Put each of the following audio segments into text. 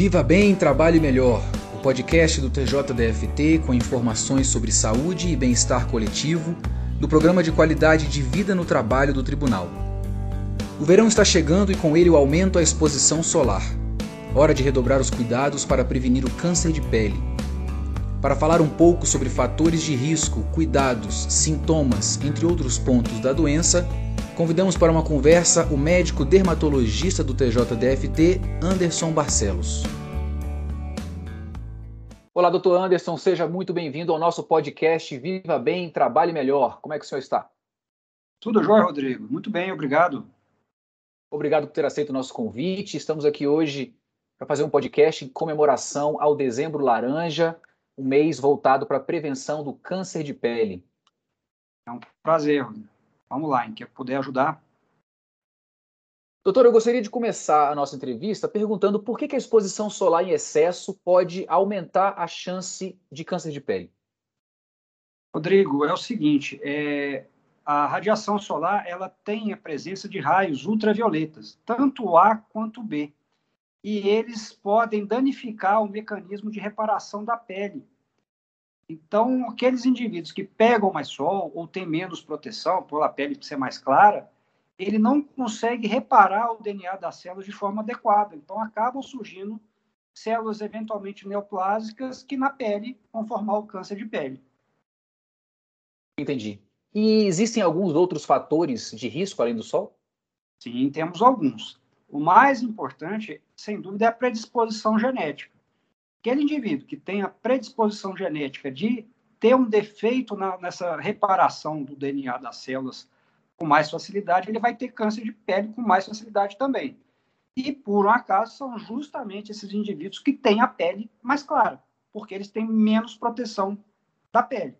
Viva Bem, Trabalhe Melhor, o podcast do TJDFT com informações sobre saúde e bem-estar coletivo do Programa de Qualidade de Vida no Trabalho do Tribunal. O verão está chegando e com ele o aumento à exposição solar. Hora de redobrar os cuidados para prevenir o câncer de pele. Para falar um pouco sobre fatores de risco, cuidados, sintomas, entre outros pontos da doença, convidamos para uma conversa o médico dermatologista do TJDFT, Anderson Barcelos. Olá, doutor Anderson, seja muito bem-vindo ao nosso podcast Viva Bem, Trabalhe Melhor. Como é que o senhor está? Tudo jóia, Rodrigo. Muito bem, obrigado. Obrigado por ter aceito o nosso convite. Estamos aqui hoje para fazer um podcast em comemoração ao Dezembro Laranja, um mês voltado para a prevenção do câncer de pele. É um prazer, Rodrigo. Vamos lá, em que puder ajudar. Doutor, eu gostaria de começar a nossa entrevista perguntando por que, que a exposição solar em excesso pode aumentar a chance de câncer de pele. Rodrigo, é o seguinte, é, a radiação solar ela tem a presença de raios ultravioletas, tanto A quanto B, e eles podem danificar o mecanismo de reparação da pele. Então, aqueles indivíduos que pegam mais sol ou têm menos proteção, por a pele ser mais clara, ele não consegue reparar o DNA das células de forma adequada. Então, acabam surgindo células eventualmente neoplásicas que na pele vão formar o câncer de pele. Entendi. E existem alguns outros fatores de risco além do sol? Sim, temos alguns. O mais importante, sem dúvida, é a predisposição genética aquele indivíduo que tem a predisposição genética de ter um defeito na, nessa reparação do DNA das células com mais facilidade, ele vai ter câncer de pele com mais facilidade também. E, por um acaso, são justamente esses indivíduos que têm a pele mais clara, porque eles têm menos proteção da pele.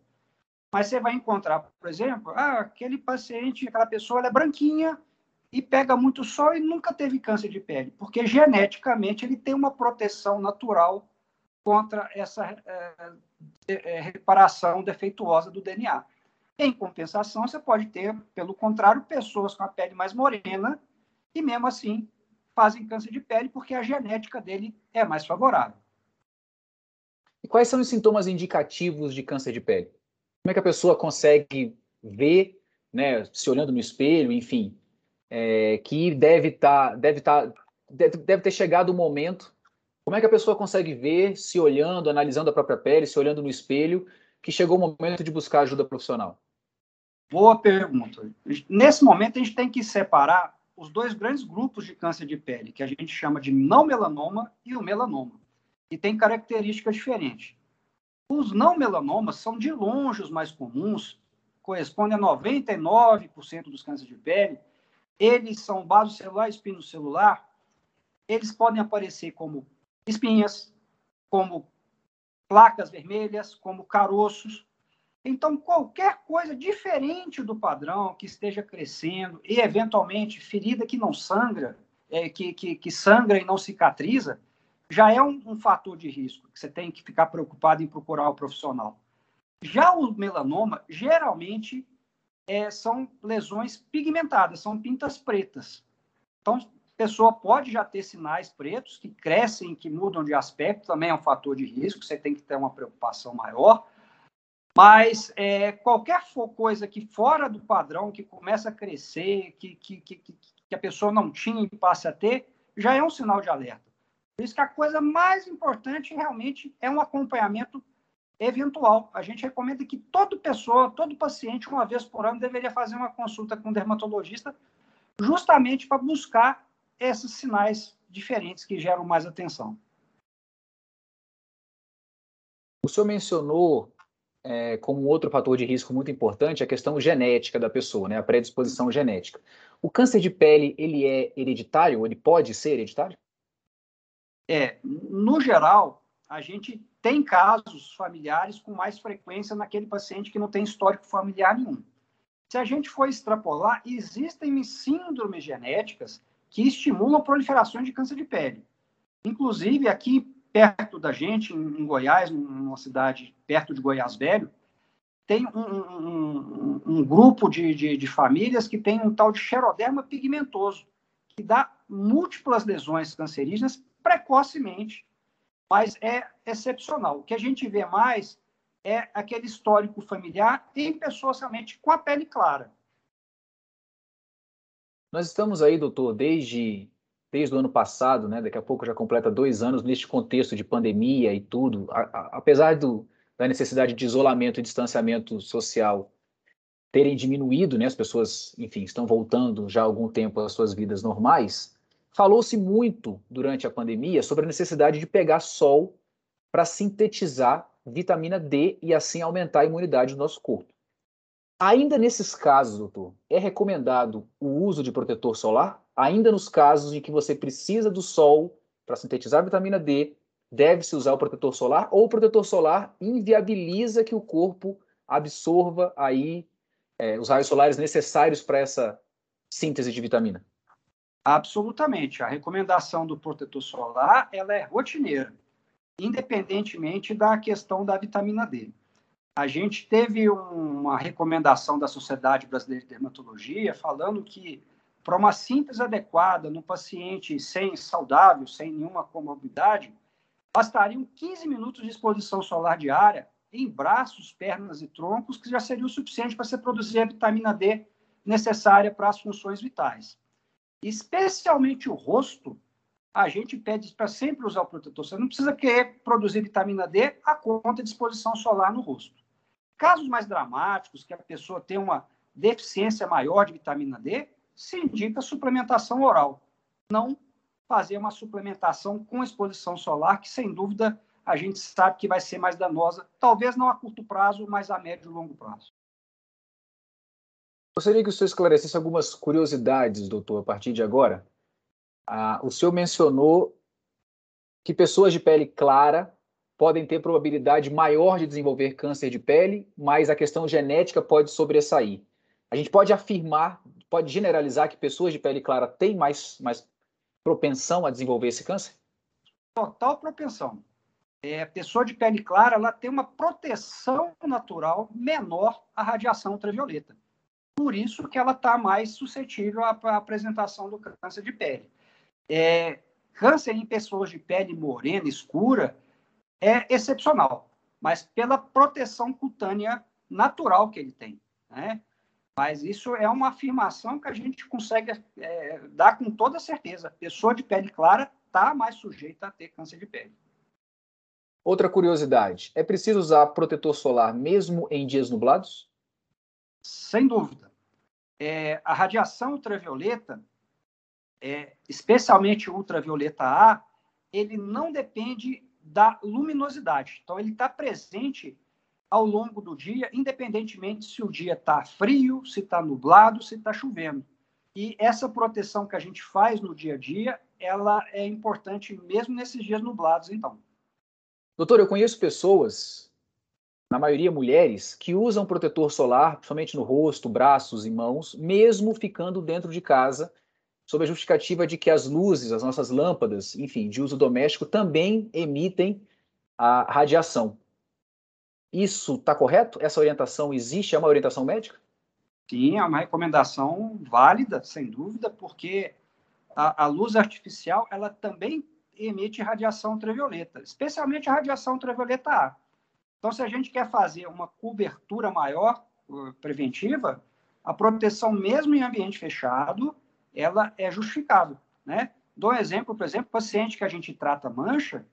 Mas você vai encontrar, por exemplo, ah, aquele paciente, aquela pessoa, ela é branquinha e pega muito sol e nunca teve câncer de pele, porque geneticamente ele tem uma proteção natural contra essa é, reparação defeituosa do DNA. Em compensação, você pode ter, pelo contrário, pessoas com a pele mais morena e, mesmo assim, fazem câncer de pele porque a genética dele é mais favorável. E quais são os sintomas indicativos de câncer de pele? Como é que a pessoa consegue ver, né, se olhando no espelho, enfim, é, que deve estar, tá, deve estar, tá, deve ter chegado o momento como é que a pessoa consegue ver, se olhando, analisando a própria pele, se olhando no espelho, que chegou o momento de buscar ajuda profissional? Boa pergunta. Nesse momento, a gente tem que separar os dois grandes grupos de câncer de pele, que a gente chama de não melanoma e o melanoma. E tem características diferentes. Os não melanomas são de longe os mais comuns, correspondem a 99% dos cânceres de pele. Eles são basocelular e espinocelular. Eles podem aparecer como espinhas, como placas vermelhas, como caroços. Então, qualquer coisa diferente do padrão que esteja crescendo e, eventualmente, ferida que não sangra, é, que, que, que, sangra e não cicatriza, já é um, um, fator de risco que você tem que ficar preocupado em procurar o profissional. Já o melanoma, geralmente, é, são lesões pigmentadas, são pintas pretas. Então, pessoa pode já ter sinais pretos que crescem, que mudam de aspecto, também é um fator de risco, você tem que ter uma preocupação maior. Mas é, qualquer coisa que fora do padrão, que começa a crescer, que, que, que, que a pessoa não tinha e passa a ter, já é um sinal de alerta. Por isso que a coisa mais importante realmente é um acompanhamento eventual. A gente recomenda que toda pessoa, todo paciente, uma vez por ano, deveria fazer uma consulta com um dermatologista, justamente para buscar esses sinais diferentes que geram mais atenção. O senhor mencionou é, como outro fator de risco muito importante a questão genética da pessoa, né, a predisposição genética. O câncer de pele, ele é hereditário? Ele pode ser hereditário? É, no geral, a gente tem casos familiares com mais frequência naquele paciente que não tem histórico familiar nenhum. Se a gente for extrapolar, existem síndromes genéticas que estimulam proliferações de câncer de pele. Inclusive, aqui perto da gente, em Goiás, numa cidade perto de Goiás Velho, tem um, um, um grupo de, de, de, famílias que tem um tal de xeroderma pigmentoso, que dá múltiplas lesões cancerígenas precocemente mas é excepcional. O que a gente vê mais é aquele histórico familiar em pessoas realmente com a pele clara. Nós estamos aí, doutor, desde, desde o ano passado, né? Daqui a pouco já completa dois anos neste contexto de pandemia e tudo. A, a, apesar do, da necessidade de isolamento e distanciamento social terem diminuído, né? As pessoas, enfim, estão voltando já há algum tempo às suas vidas normais. Falou-se muito durante a pandemia sobre a necessidade de pegar sol para sintetizar vitamina D e assim aumentar a imunidade do nosso corpo. Ainda nesses casos, doutor, é recomendado o uso de protetor solar? Ainda nos casos em que você precisa do sol para sintetizar vitamina D, deve-se usar o protetor solar ou o protetor solar inviabiliza que o corpo absorva aí é, os raios solares necessários para essa síntese de vitamina? Absolutamente. A recomendação do protetor solar ela é rotineira independentemente da questão da vitamina D. A gente teve uma recomendação da Sociedade Brasileira de Dermatologia falando que para uma síntese adequada no paciente sem saudável, sem nenhuma comorbidade, bastariam 15 minutos de exposição solar diária em braços, pernas e troncos, que já seria o suficiente para se produzir a vitamina D necessária para as funções vitais. Especialmente o rosto, a gente pede para sempre usar o protetor Você Não precisa querer produzir vitamina D a conta de exposição solar no rosto. Casos mais dramáticos, que a pessoa tem uma deficiência maior de vitamina D, se indica suplementação oral. Não fazer uma suplementação com exposição solar, que sem dúvida a gente sabe que vai ser mais danosa, talvez não a curto prazo, mas a médio e longo prazo. Gostaria que o senhor esclarecesse algumas curiosidades, doutor, a partir de agora. Ah, o senhor mencionou que pessoas de pele clara podem ter probabilidade maior de desenvolver câncer de pele, mas a questão genética pode sobressair. A gente pode afirmar, pode generalizar que pessoas de pele clara têm mais, mais propensão a desenvolver esse câncer? Total propensão. É, pessoa de pele clara ela tem uma proteção natural menor à radiação ultravioleta. Por isso que ela está mais suscetível à, à apresentação do câncer de pele. É, câncer em pessoas de pele morena, escura, é excepcional, mas pela proteção cutânea natural que ele tem. Né? Mas isso é uma afirmação que a gente consegue é, dar com toda certeza. Pessoa de pele clara está mais sujeita a ter câncer de pele. Outra curiosidade: é preciso usar protetor solar mesmo em dias nublados? Sem dúvida. É, a radiação ultravioleta é, especialmente ultravioleta A, ele não depende da luminosidade. Então, ele está presente ao longo do dia, independentemente se o dia está frio, se está nublado, se está chovendo. E essa proteção que a gente faz no dia a dia, ela é importante mesmo nesses dias nublados, então. Doutor, eu conheço pessoas, na maioria mulheres, que usam protetor solar, principalmente no rosto, braços e mãos, mesmo ficando dentro de casa sob a justificativa de que as luzes, as nossas lâmpadas, enfim, de uso doméstico, também emitem a radiação. Isso está correto? Essa orientação existe? É uma orientação médica? Sim, é uma recomendação válida, sem dúvida, porque a, a luz artificial ela também emite radiação ultravioleta, especialmente a radiação ultravioleta A. Então, se a gente quer fazer uma cobertura maior uh, preventiva, a proteção mesmo em ambiente fechado ela é justificável, né? Dou um exemplo, por exemplo, paciente que a gente trata mancha,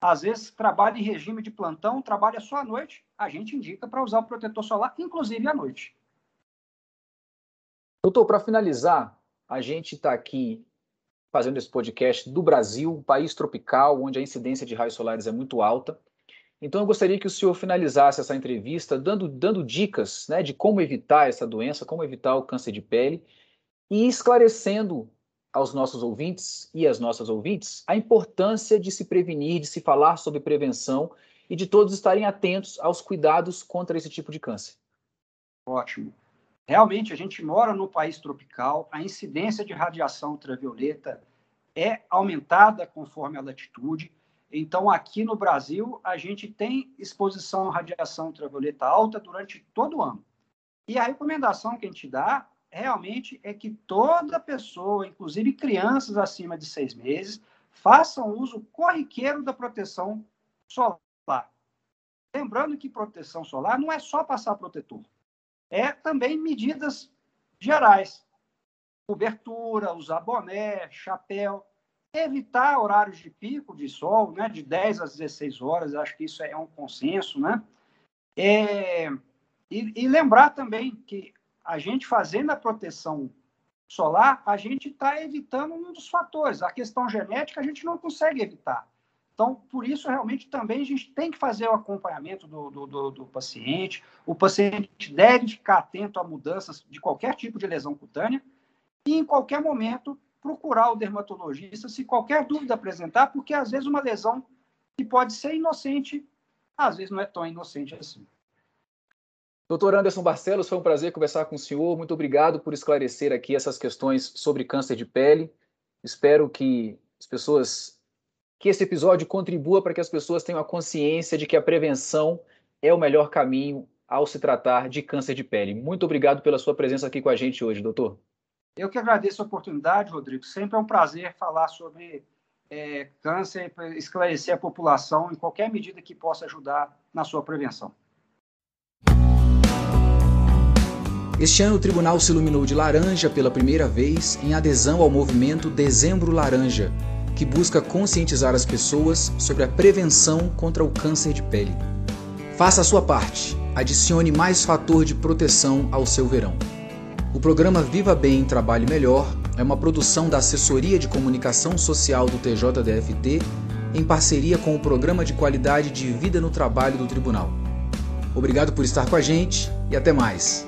às vezes trabalha em regime de plantão, trabalha só à noite, a gente indica para usar o protetor solar, inclusive à noite. Doutor, para finalizar, a gente está aqui fazendo esse podcast do Brasil, um país tropical, onde a incidência de raios solares é muito alta. Então, eu gostaria que o senhor finalizasse essa entrevista dando, dando dicas né, de como evitar essa doença, como evitar o câncer de pele e esclarecendo aos nossos ouvintes e às nossas ouvintes a importância de se prevenir, de se falar sobre prevenção e de todos estarem atentos aos cuidados contra esse tipo de câncer. Ótimo. Realmente, a gente mora no país tropical, a incidência de radiação ultravioleta é aumentada conforme a latitude. Então, aqui no Brasil, a gente tem exposição à radiação ultravioleta alta durante todo o ano. E a recomendação que a gente dá realmente é que toda pessoa, inclusive crianças acima de seis meses, façam uso corriqueiro da proteção solar. Lembrando que proteção solar não é só passar protetor, é também medidas gerais. Cobertura, usar boné, chapéu, evitar horários de pico de sol, né, de 10 às 16 horas, acho que isso é um consenso, né? É, e, e lembrar também que a gente fazendo a proteção solar, a gente está evitando um dos fatores. A questão genética a gente não consegue evitar. Então, por isso, realmente, também a gente tem que fazer o acompanhamento do, do, do, do, paciente. O paciente deve ficar atento a mudanças de qualquer tipo de lesão cutânea e, em qualquer momento, procurar o dermatologista se qualquer dúvida apresentar, porque, às vezes, uma lesão que pode ser inocente, às vezes não é tão inocente assim. Doutor Anderson Barcelos, foi um prazer conversar com o senhor. Muito obrigado por esclarecer aqui essas questões sobre câncer de pele. Espero que as pessoas, que esse episódio contribua para que as pessoas tenham a consciência de que a prevenção é o melhor caminho ao se tratar de câncer de pele. Muito obrigado pela sua presença aqui com a gente hoje, doutor. Eu que agradeço a oportunidade, Rodrigo. Sempre é um prazer falar sobre é, câncer, esclarecer a população em qualquer medida que possa ajudar na sua prevenção. Este ano, o tribunal se iluminou de laranja pela primeira vez em adesão ao movimento Dezembro Laranja, que busca conscientizar as pessoas sobre a prevenção contra o câncer de pele. Faça a sua parte, adicione mais fator de proteção ao seu verão. O programa Viva Bem Trabalhe Melhor é uma produção da Assessoria de Comunicação Social do TJDFT em parceria com o Programa de Qualidade de Vida no Trabalho do Tribunal. Obrigado por estar com a gente e até mais.